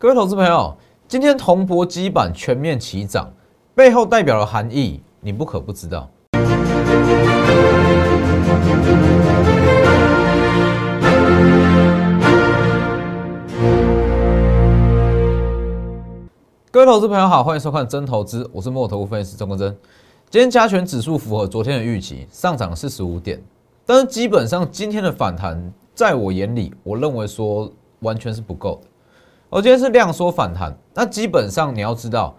各位投资朋友，今天铜箔基板全面齐涨，背后代表的含义，你不可不知道。各位投资朋友好，欢迎收看真投资，我是墨投分析师钟国珍。今天加权指数符合昨天的预期，上涨了四十五点，但是基本上今天的反弹，在我眼里，我认为说完全是不够的。我今天是量缩反弹，那基本上你要知道，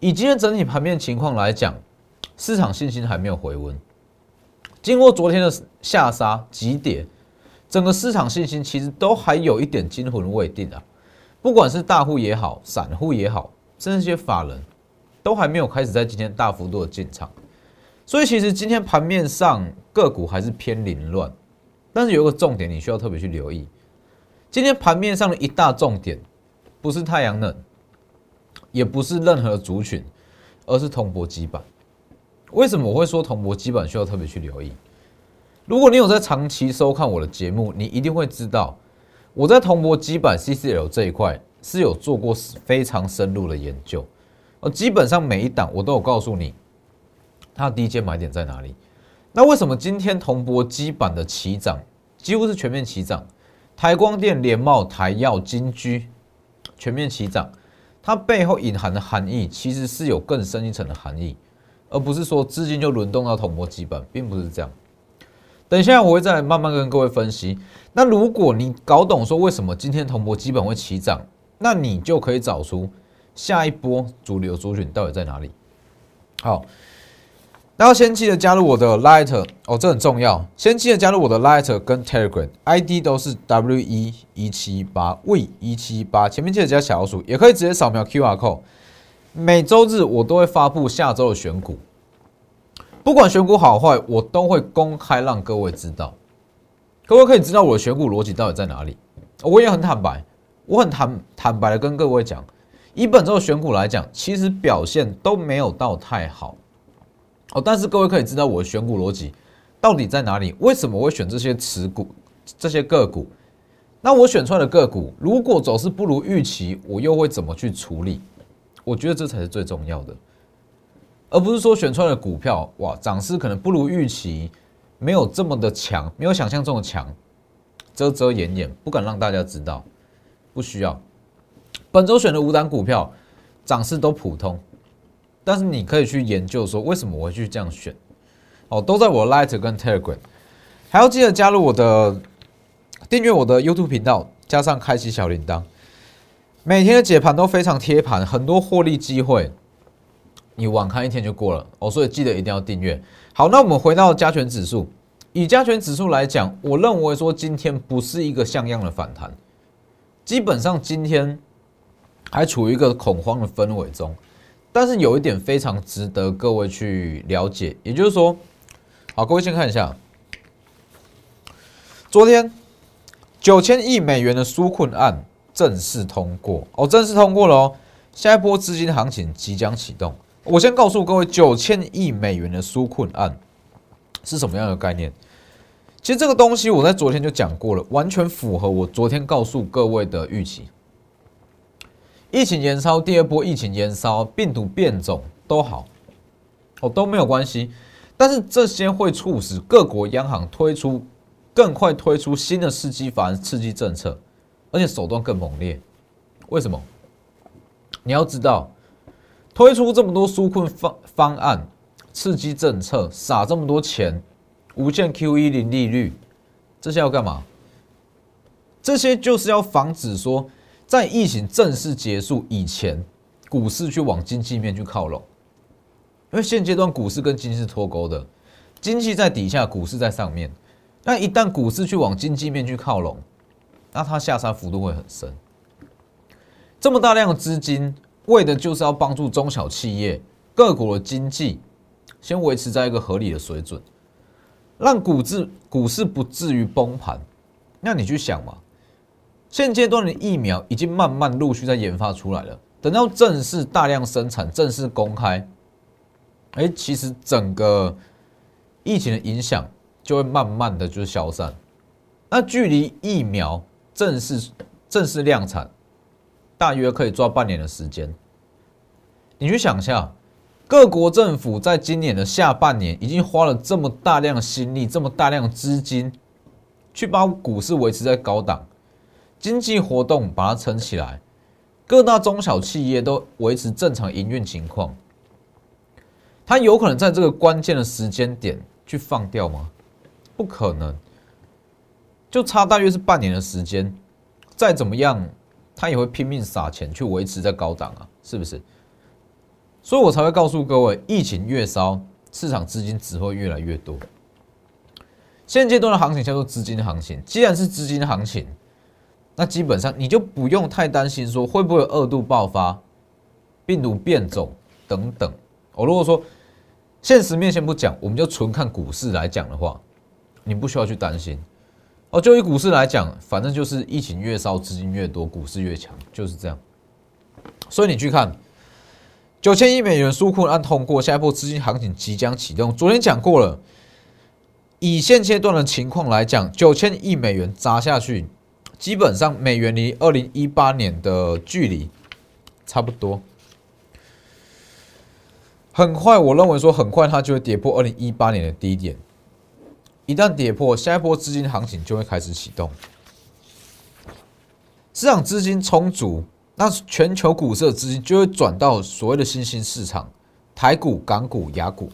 以今天整体盘面情况来讲，市场信心还没有回温。经过昨天的下杀急跌，整个市场信心其实都还有一点惊魂未定啊。不管是大户也好，散户也好，甚至一些法人都还没有开始在今天大幅度的进场。所以其实今天盘面上个股还是偏凌乱，但是有一个重点你需要特别去留意，今天盘面上的一大重点。不是太阳能，也不是任何族群，而是铜箔基板。为什么我会说铜箔基板需要特别去留意？如果你有在长期收看我的节目，你一定会知道，我在铜箔基板 CCL 这一块是有做过非常深入的研究，而基本上每一档我都有告诉你，它的低阶买点在哪里。那为什么今天铜箔基板的齐涨几乎是全面齐涨？台光电、联茂、台药、金居。全面齐涨，它背后隐含的含义其实是有更深一层的含义，而不是说资金就轮动到铜箔基本，并不是这样。等一下我会再慢慢跟各位分析。那如果你搞懂说为什么今天铜箔基本会齐涨，那你就可以找出下一波主流族群到底在哪里。好。那要先记得加入我的 Light 哦，这很重要。先记得加入我的 Light 跟 Telegram，ID 都是 W 一一七八 V 一七八，前面记得加小老鼠，也可以直接扫描 QR code。每周日我都会发布下周的选股，不管选股好坏，我都会公开让各位知道。各位可以知道我的选股逻辑到底在哪里。我也很坦白，我很坦坦白的跟各位讲，以本周的选股来讲，其实表现都没有到太好。哦，但是各位可以知道我的选股逻辑到底在哪里？为什么会选这些持股、这些个股？那我选出来的个股，如果走势不如预期，我又会怎么去处理？我觉得这才是最重要的，而不是说选出来的股票哇，涨势可能不如预期，没有这么的强，没有想象中的强，遮遮掩掩，不敢让大家知道，不需要。本周选的五档股票，涨势都普通。但是你可以去研究说为什么我会去这样选，哦，都在我 Light 跟 Telegram，还要记得加入我的订阅我的 YouTube 频道，加上开启小铃铛，每天的解盘都非常贴盘，很多获利机会，你晚看一天就过了哦，所以记得一定要订阅。好，那我们回到加权指数，以加权指数来讲，我认为说今天不是一个像样的反弹，基本上今天还处于一个恐慌的氛围中。但是有一点非常值得各位去了解，也就是说，好，各位先看一下，昨天九千亿美元的纾困案正式通过哦，正式通过了哦，下一波资金行情即将启动。我先告诉各位，九千亿美元的纾困案是什么样的概念？其实这个东西我在昨天就讲过了，完全符合我昨天告诉各位的预期。疫情延烧，第二波疫情延烧，病毒变种都好，哦都没有关系。但是这些会促使各国央行推出更快推出新的刺激法刺激政策，而且手段更猛烈。为什么？你要知道，推出这么多纾困方方案、刺激政策，撒这么多钱，无限 QE 零利率，这些要干嘛？这些就是要防止说。在疫情正式结束以前，股市去往经济面去靠拢，因为现阶段股市跟经济是脱钩的，经济在底下，股市在上面。那一旦股市去往经济面去靠拢，那它下杀幅度会很深。这么大量的资金，为的就是要帮助中小企业、各国的经济先维持在一个合理的水准，让股市股市不至于崩盘。那你去想嘛？现阶段的疫苗已经慢慢陆续在研发出来了，等到正式大量生产、正式公开，哎，其实整个疫情的影响就会慢慢的就消散。那距离疫苗正式正式量产，大约可以抓半年的时间。你去想一下，各国政府在今年的下半年已经花了这么大量的心力、这么大量资金，去把股市维持在高档，经济活动把它撑起来，各大中小企业都维持正常营运情况。它有可能在这个关键的时间点去放掉吗？不可能，就差大约是半年的时间，再怎么样，它也会拼命撒钱去维持在高档啊，是不是？所以我才会告诉各位，疫情越烧，市场资金只会越来越多。现阶段的行情叫做资金行情，既然是资金行情，那基本上你就不用太担心说会不会二度爆发、病毒变种等等。我如果说现实面先不讲，我们就纯看股市来讲的话，你不需要去担心。哦，就以股市来讲，反正就是疫情越烧，资金越多，股市越强，就是这样。所以你去看九千亿美元纾困案通过，下一波资金行情即将启动。昨天讲过了，以现阶段的情况来讲，九千亿美元砸下去，基本上美元离二零一八年的距离差不多。很快，我认为说很快它就会跌破二零一八年的低点。一旦跌破，下一波资金行情就会开始启动。市场资金充足，那全球股市的资金就会转到所谓的新兴市场，台股、港股、雅股。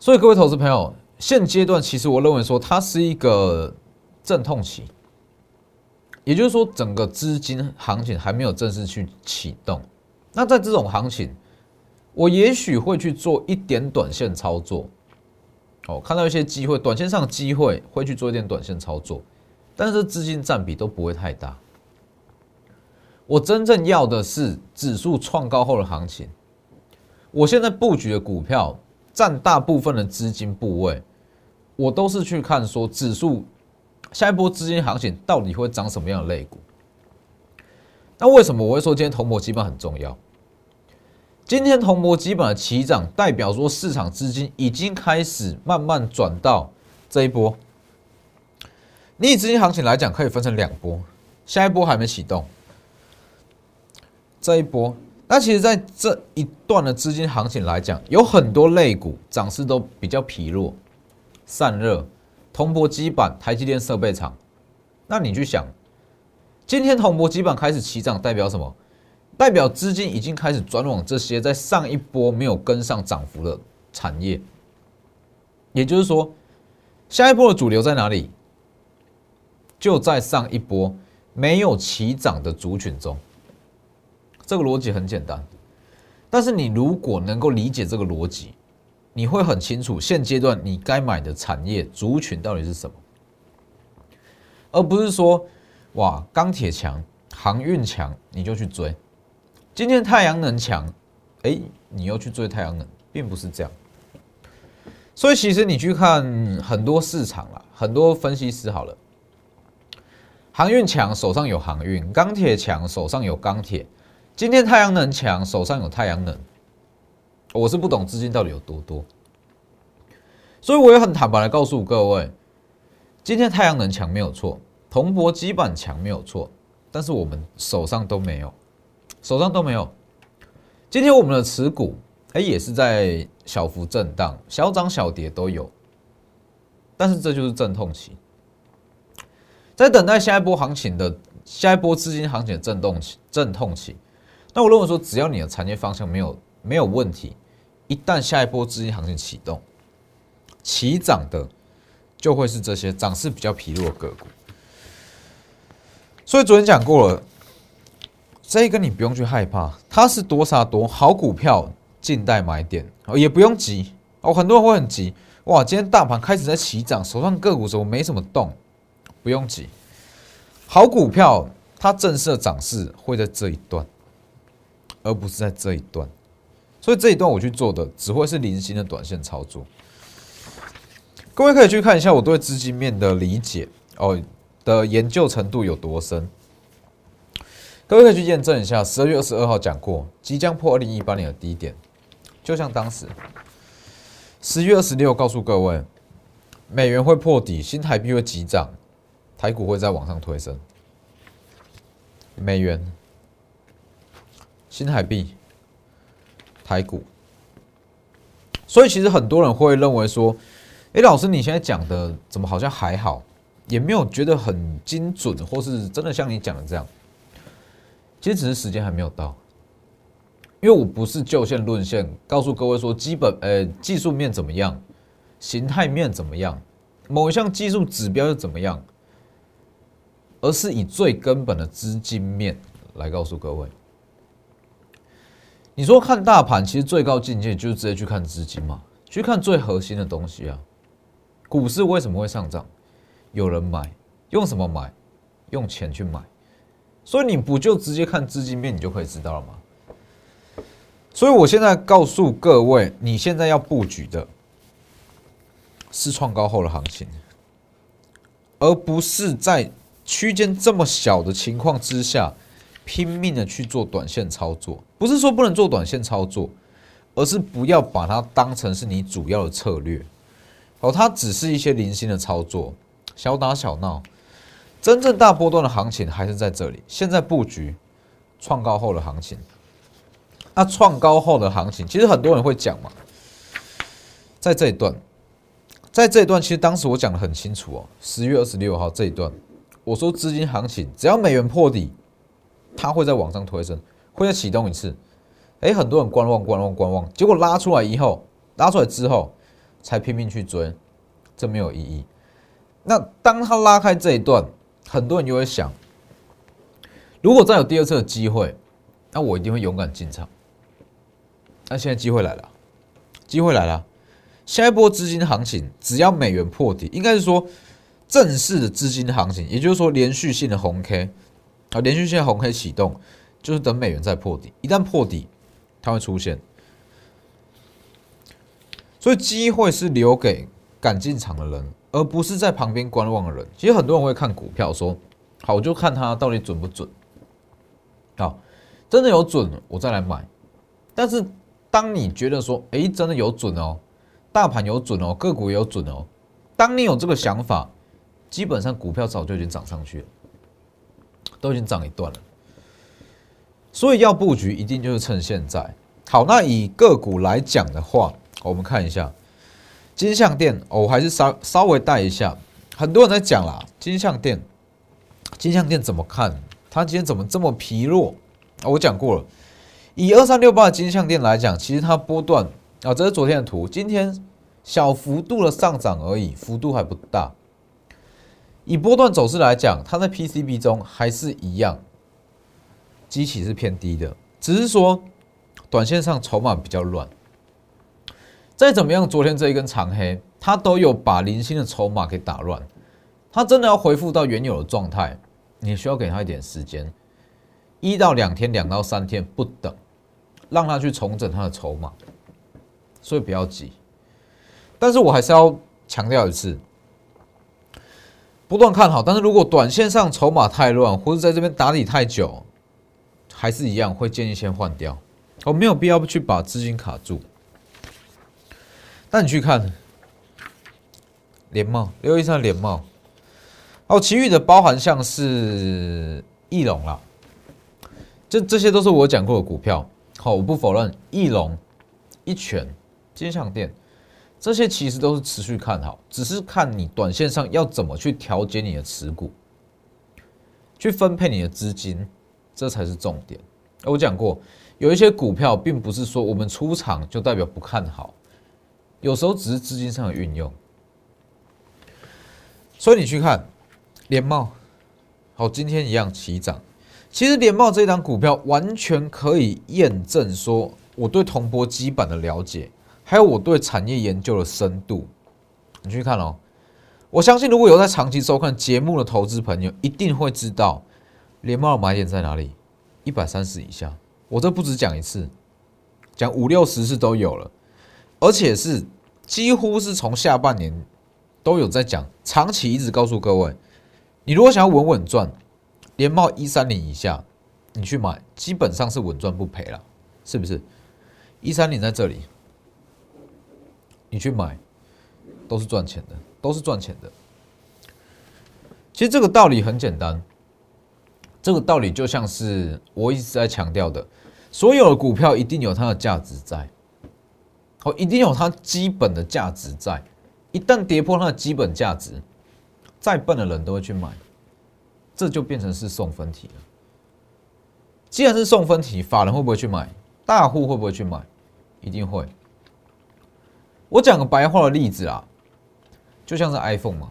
所以各位投资朋友，现阶段其实我认为说它是一个阵痛期，也就是说整个资金行情还没有正式去启动。那在这种行情，我也许会去做一点短线操作，哦，看到一些机会，短线上的机会会去做一点短线操作，但是资金占比都不会太大。我真正要的是指数创高后的行情。我现在布局的股票占大部分的资金部位，我都是去看说指数下一波资金行情到底会涨什么样的类股。那为什么我会说今天同博基本很重要？今天铜箔基本的起涨，代表说市场资金已经开始慢慢转到这一波。你以资金行情来讲，可以分成两波，下一波还没启动。这一波，那其实在这一段的资金行情来讲，有很多类股涨势都比较疲弱、散热、铜箔基板、台积电设备厂。那你去想，今天铜箔基板开始起涨，代表什么？代表资金已经开始转往这些在上一波没有跟上涨幅的产业，也就是说，下一波的主流在哪里？就在上一波没有起涨的族群中。这个逻辑很简单，但是你如果能够理解这个逻辑，你会很清楚现阶段你该买的产业族群到底是什么，而不是说哇钢铁强、航运强你就去追。今天太阳能强，哎，你又去追太阳能，并不是这样。所以其实你去看很多市场啦，很多分析师好了，航运强手上有航运，钢铁强手上有钢铁。今天太阳能强手上有太阳能，我是不懂资金到底有多多，所以我也很坦白的告诉各位，今天太阳能强没有错，铜箔基板强没有错，但是我们手上都没有。手上都没有。今天我们的持股，哎，也是在小幅震荡，小涨小跌都有。但是这就是阵痛期，在等待下一波行情的下一波资金行情的震动期、阵痛期。那我认为说，只要你的产业方向没有没有问题，一旦下一波资金行情启动，起涨的就会是这些涨势比较疲弱的个股。所以昨天讲过了。这一个你不用去害怕，它是多杀多好股票，静待买点哦，也不用急哦。很多人会很急哇，今天大盘开始在起涨，手上个股怎么没什么动？不用急，好股票它正式的涨势会在这一段，而不是在这一段。所以这一段我去做的只会是零星的短线操作。各位可以去看一下我对资金面的理解哦的研究程度有多深。各位可以去验证一下，十二月二十二号讲过，即将破二零一八年的低点，就像当时十月二十六告诉各位，美元会破底，新台币会急涨，台股会在往上推升。美元新台币、台股。所以其实很多人会认为说，哎，老师你现在讲的怎么好像还好，也没有觉得很精准，或是真的像你讲的这样。其实只是时间还没有到，因为我不是就线论线，告诉各位说基本呃技术面怎么样，形态面怎么样，某一项技术指标又怎么样，而是以最根本的资金面来告诉各位。你说看大盘，其实最高境界就是直接去看资金嘛，去看最核心的东西啊。股市为什么会上涨？有人买，用什么买？用钱去买。所以你不就直接看资金面，你就可以知道了吗？所以我现在告诉各位，你现在要布局的是创高后的行情，而不是在区间这么小的情况之下。拼命的去做短线操作，不是说不能做短线操作，而是不要把它当成是你主要的策略。哦，它只是一些零星的操作，小打小闹。真正大波段的行情还是在这里。现在布局创高后的行情，那创高后的行情，其实很多人会讲嘛，在这一段，在这一段，其实当时我讲的很清楚哦，十月二十六号这一段，我说资金行情只要美元破底。它会在往上推升，会再启动一次。哎，很多人观望、观望、观望，结果拉出来以后，拉出来之后才拼命去追，这没有意义。那当他拉开这一段，很多人就会想：如果再有第二次的机会，那我一定会勇敢进场。那现在机会来了，机会来了。下一波资金行情，只要美元破底，应该是说正式的资金行情，也就是说连续性的红 K。啊，连续性的红 K 启动，就是等美元再破底，一旦破底，它会出现。所以机会是留给敢进场的人，而不是在旁边观望的人。其实很多人会看股票，说好我就看它到底准不准。好，真的有准，我再来买。但是当你觉得说，哎，真的有准哦，大盘有准哦，个股也有准哦，当你有这个想法，基本上股票早就已经涨上去了。都已经涨一段了，所以要布局一定就是趁现在。好，那以个股来讲的话，我们看一下金相店，我还是稍稍微带一下。很多人在讲啦，金相店，金相店怎么看？它今天怎么这么疲弱？我讲过了，以二三六八的金相店来讲，其实它波段啊，这是昨天的图，今天小幅度的上涨而已，幅度还不大。以波段走势来讲，它在 PCB 中还是一样，基期是偏低的，只是说短线上筹码比较乱。再怎么样，昨天这一根长黑，它都有把零星的筹码给打乱。它真的要恢复到原有的状态，你需要给它一点时间，一到两天，两到三天不等，让它去重整它的筹码。所以不要急，但是我还是要强调一次。不断看好，但是如果短线上筹码太乱，或者在这边打底太久，还是一样会建议先换掉。我没有必要去把资金卡住。那你去看联茂六一三联茂，哦，其余的包含像是翼龙啦，这这些都是我讲过的股票。好，我不否认翼龙、一拳、金象店。这些其实都是持续看好，只是看你短线上要怎么去调节你的持股，去分配你的资金，这才是重点。我讲过，有一些股票并不是说我们出场就代表不看好，有时候只是资金上的运用。所以你去看联茂，好，今天一样齐涨。其实联茂这一档股票完全可以验证说我对铜箔基板的了解。还有我对产业研究的深度，你去看哦。我相信如果有在长期收看节目的投资朋友，一定会知道联茂的买点在哪里，一百三十以下。我这不止讲一次，讲五六十次都有了，而且是几乎是从下半年都有在讲，长期一直告诉各位，你如果想要稳稳赚，连帽一三零以下，你去买，基本上是稳赚不赔了，是不是？一三零在这里。你去买，都是赚钱的，都是赚钱的。其实这个道理很简单，这个道理就像是我一直在强调的，所有的股票一定有它的价值在，一定有它基本的价值在。一旦跌破它的基本价值，再笨的人都会去买，这就变成是送分题了。既然是送分题，法人会不会去买？大户会不会去买？一定会。我讲个白话的例子啊，就像是 iPhone 嘛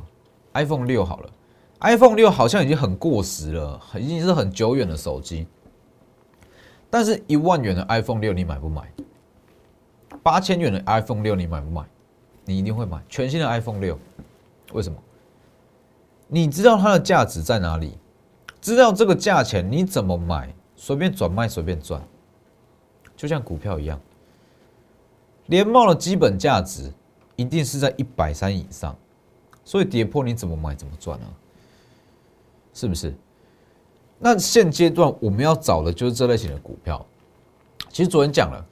，iPhone 六好了，iPhone 六好像已经很过时了，已经是很久远的手机。但是一万元的 iPhone 六你买不买？八千元的 iPhone 六你买不买？你一定会买全新的 iPhone 六，为什么？你知道它的价值在哪里？知道这个价钱你怎么买？随便转卖随便赚，就像股票一样。联茂的基本价值一定是在一百三以上，所以跌破你怎么买怎么赚啊？是不是？那现阶段我们要找的就是这类型的股票。其实昨天讲了，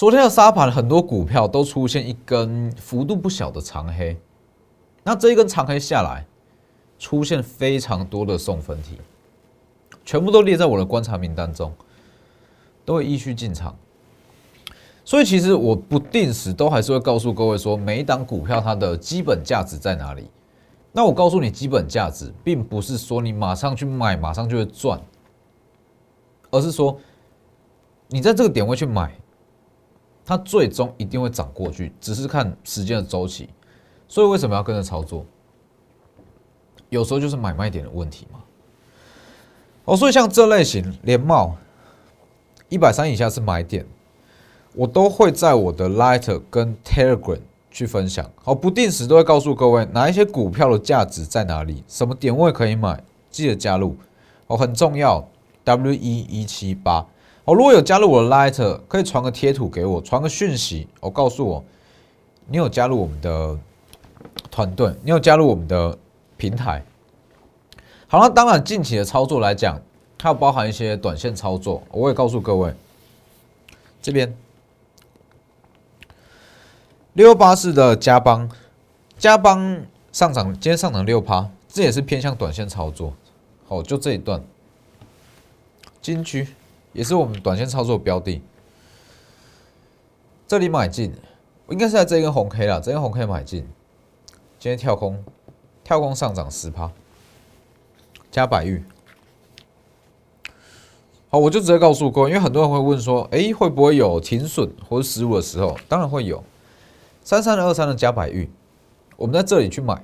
昨天的沙盘很多股票都出现一根幅度不小的长黑，那这一根长黑下来，出现非常多的送分题，全部都列在我的观察名单中，都会依序进场。所以其实我不定时都还是会告诉各位说，每一档股票它的基本价值在哪里。那我告诉你，基本价值并不是说你马上去买，马上就会赚，而是说你在这个点位去买，它最终一定会涨过去，只是看时间的周期。所以为什么要跟着操作？有时候就是买卖点的问题嘛。哦，所以像这类型连帽一百三以下是买点。我都会在我的 Lighter 跟 Telegram 去分享，好，不定时都会告诉各位哪一些股票的价值在哪里，什么点位可以买，记得加入哦，很重要。W 一一七八哦，如果有加入我的 Light，可以传个贴图给我，传个讯息，哦，告诉我你有加入我们的团队，你有加入我们的平台。好了，当然近期的操作来讲，它包含一些短线操作，我也告诉各位这边。六八四的加邦，加邦上涨，今天上涨六趴，这也是偏向短线操作。好，就这一段，金区也是我们短线操作标的。这里买进，应该是在这根红 K 了，这根红 K 买进，今天跳空，跳空上涨十趴，加百玉。好，我就直接告诉各位，因为很多人会问说，哎，会不会有停损或者失误的时候？当然会有。三三二三的加百玉，我们在这里去买，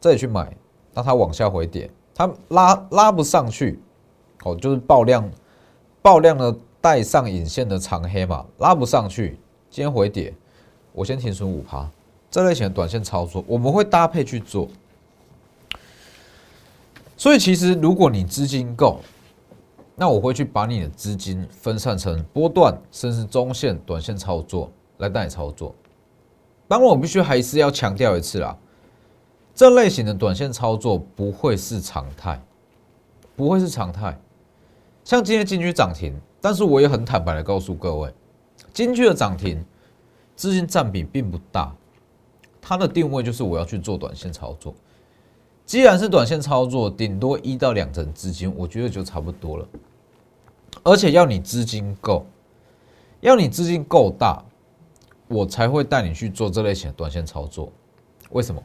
这里去买，那它往下回跌，它拉拉不上去，哦，就是爆量，爆量的带上影线的长黑嘛，拉不上去，今天回跌，我先停损五趴，这类型的短线操作，我们会搭配去做。所以其实如果你资金够，那我会去把你的资金分散成波段，甚至中线、短线操作。来带你操作，当然我必须还是要强调一次啦，这类型的短线操作不会是常态，不会是常态。像今天金居涨停，但是我也很坦白的告诉各位，金居的涨停资金占比并不大，它的定位就是我要去做短线操作。既然是短线操作，顶多一到两成资金，我觉得就差不多了。而且要你资金够，要你资金够大。我才会带你去做这类型的短线操作，为什么？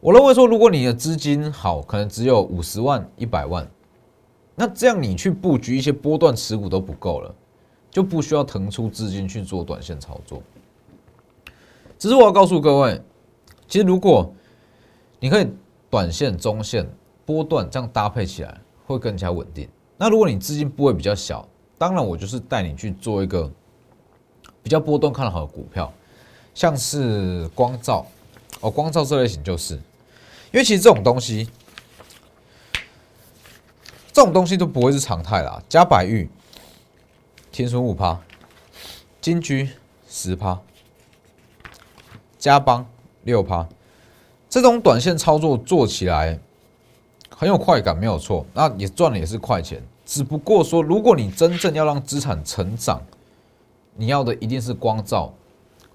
我认为说，如果你的资金好，可能只有五十万、一百万，那这样你去布局一些波段持股都不够了，就不需要腾出资金去做短线操作。只是我要告诉各位，其实如果你可以短线、中线、波段这样搭配起来，会更加稳定。那如果你资金部位比较小，当然我就是带你去做一个。比较波段看好的股票，像是光照哦，光照这类型就是，因为其实这种东西，这种东西都不会是常态啦。加百玉，天损五趴，金居十趴，加邦六趴，这种短线操作做起来很有快感，没有错，那也赚的也是快钱。只不过说，如果你真正要让资产成长，你要的一定是光照、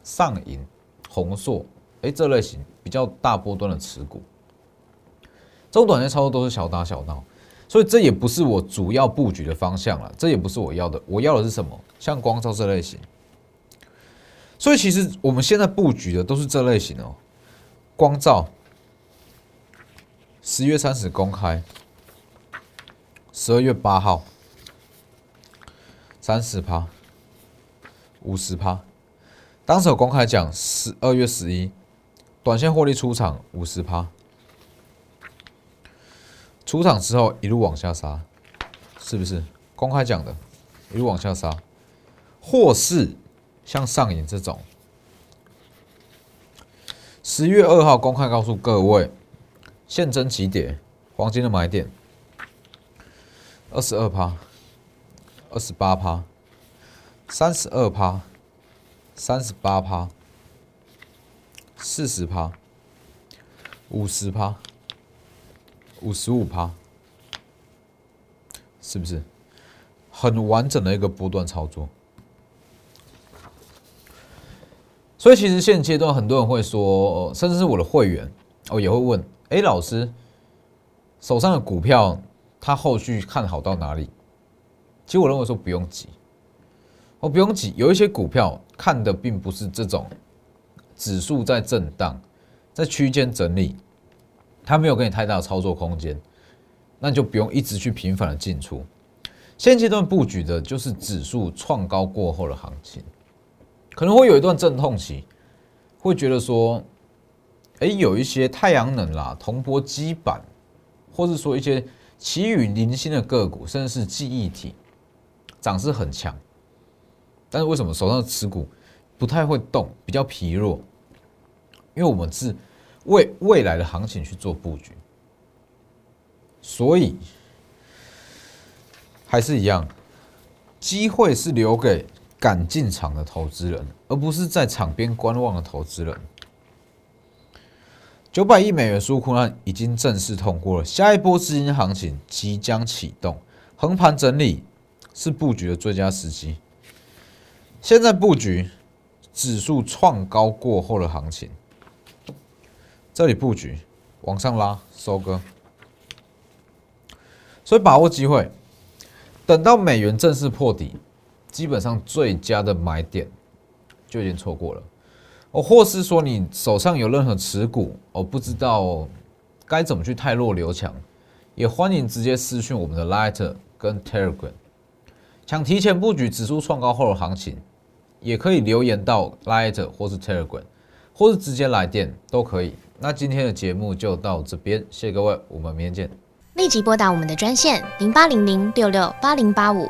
上影、红硕，哎，这类型比较大波段的持股，这种短线操作都是小打小闹。所以这也不是我主要布局的方向了，这也不是我要的。我要的是什么？像光照这类型。所以其实我们现在布局的都是这类型哦，光照。十月三十公开，十二月八号，三十趴，五十趴。当时有公开讲，十二月十一，短线获利出场五十趴。出场之后一路往下杀，是不是公开讲的？一路往下杀，或是像上影这种，十月二号公开告诉各位。现增起点，黄金的买点，二十二趴，二十八趴，三十二趴，三十八趴，四十趴，五十趴，五十五趴，是不是很完整的一个波段操作？所以其实现阶段很多人会说，甚至是我的会员哦也会问。哎，老师，手上的股票，他后续看好到哪里？其实我认为说不用急，我不用急。有一些股票看的并不是这种指数在震荡，在区间整理，它没有给你太大的操作空间，那就不用一直去频繁的进出。现阶段布局的就是指数创高过后的行情，可能会有一段阵痛期，会觉得说。哎，有一些太阳能啦、铜箔基板，或是说一些奇雨零星的个股，甚至是记忆体，涨势很强。但是为什么手上的持股不太会动，比较疲弱？因为我们是为未来的行情去做布局，所以还是一样，机会是留给敢进场的投资人，而不是在场边观望的投资人。九百亿美元纾困案已经正式通过了，下一波资金行情即将启动，横盘整理是布局的最佳时机。现在布局指数创高过后的行情，这里布局往上拉收割，所以把握机会，等到美元正式破底，基本上最佳的买点就已经错过了。哦，或是说你手上有任何持股，哦，不知道该怎么去泰弱留强，也欢迎直接私讯我们的 Lighter 跟 Telegram。想提前布局指数创高后的行情，也可以留言到 Lighter 或是 Telegram，或是直接来电都可以。那今天的节目就到这边，谢谢各位，我们明天见。立即拨打我们的专线零八零零六六八零八五。